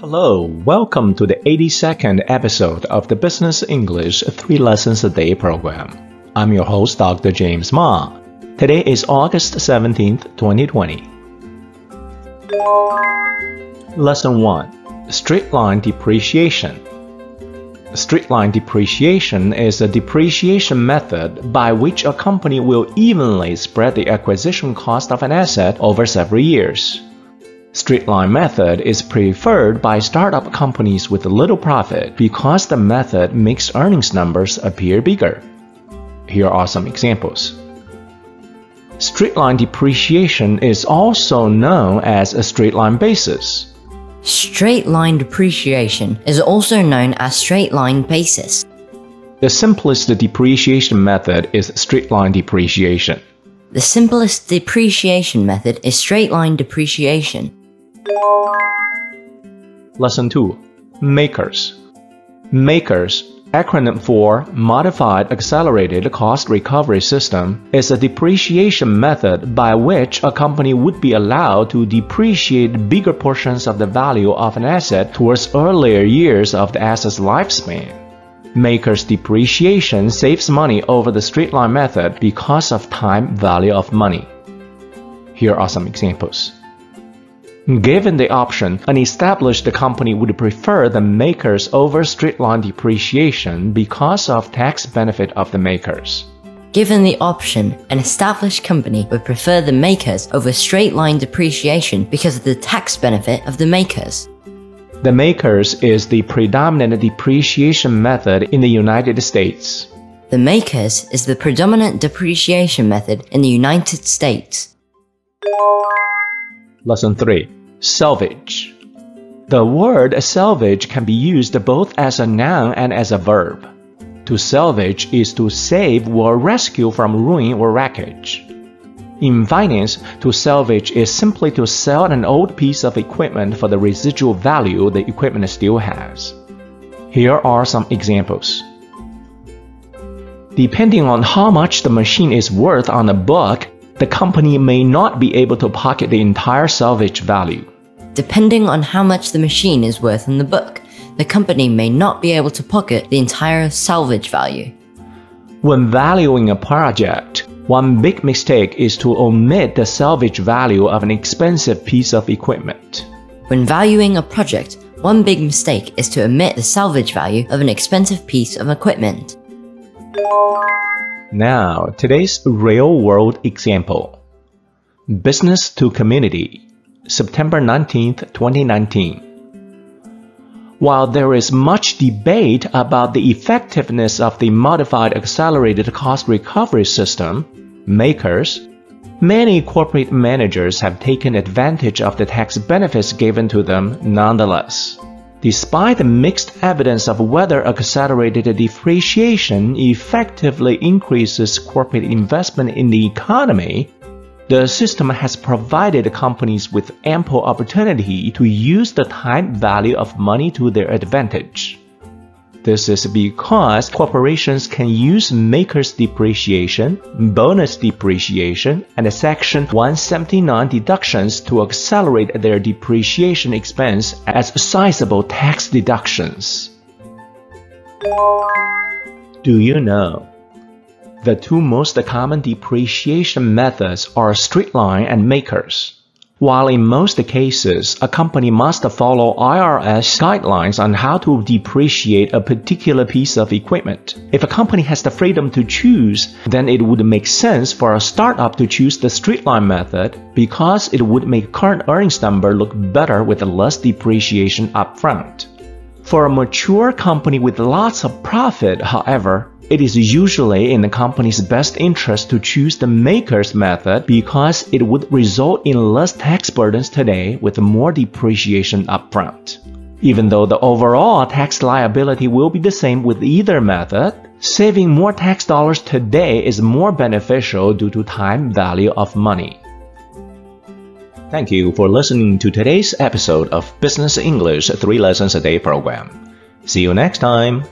Hello, welcome to the 82nd episode of the Business English 3 Lessons a Day program. I'm your host, Dr. James Ma. Today is August 17th, 2020. Lesson 1 Straight Line Depreciation. Straight line depreciation is a depreciation method by which a company will evenly spread the acquisition cost of an asset over several years. Straight line method is preferred by startup companies with little profit because the method makes earnings numbers appear bigger. Here are some examples. Straight line depreciation is also known as a straight line basis. Straight line depreciation is also known as straight line basis. The simplest depreciation method is straight line depreciation. The simplest depreciation method is straight line depreciation. Lesson 2 MACRS MACRS, acronym for Modified Accelerated Cost Recovery System, is a depreciation method by which a company would be allowed to depreciate bigger portions of the value of an asset towards earlier years of the asset's lifespan. MACRS depreciation saves money over the straight line method because of time value of money. Here are some examples. Given the option, an established company would prefer the MACRS over straight line depreciation because of tax benefit of the MACRS. Given the option, an established company would prefer the MACRS over straight line depreciation because of the tax benefit of the MACRS. The MACRS is the predominant depreciation method in the United States. The MACRS is the predominant depreciation method in the United States. Lesson 3 Salvage. The word salvage can be used both as a noun and as a verb. To salvage is to save or rescue from ruin or wreckage. In finance, to salvage is simply to sell an old piece of equipment for the residual value the equipment still has. Here are some examples. Depending on how much the machine is worth on the book, the company may not be able to pocket the entire salvage value. Depending on how much the machine is worth in the book, the company may not be able to pocket the entire salvage value. When valuing a project, one big mistake is to omit the salvage value of an expensive piece of equipment. When valuing a project, one big mistake is to omit the salvage value of an expensive piece of equipment. Now, today's real world example Business to Community, September 19th, 2019. While there is much debate about the effectiveness of the modified accelerated cost recovery system, MACRS, many corporate managers have taken advantage of the tax benefits given to them nonetheless. Despite the mixed evidence of whether accelerated depreciation effectively increases corporate investment in the economy, the system has provided companies with ample opportunity to use the time value of money to their advantage. This is because corporations can use MACRS depreciation, bonus depreciation, and Section 179 deductions to accelerate their depreciation expense as sizable tax deductions. Do you know? The two most common depreciation methods are straight line and MACRS. While in most cases, a company must follow IRS guidelines on how to depreciate a particular piece of equipment. If a company has the freedom to choose, then it would make sense for a startup to choose the straight line method because it would make current earnings number look better with less depreciation upfront. For a mature company with lots of profit, however, it is usually in the company's best interest to choose the MACRS method because it would result in less tax burdens today with more depreciation upfront. Even though the overall tax liability will be the same with either method, saving more tax dollars today is more beneficial due to time value of money. Thank you for listening to today's episode of Business English 3 Lessons a Day program. See you next time.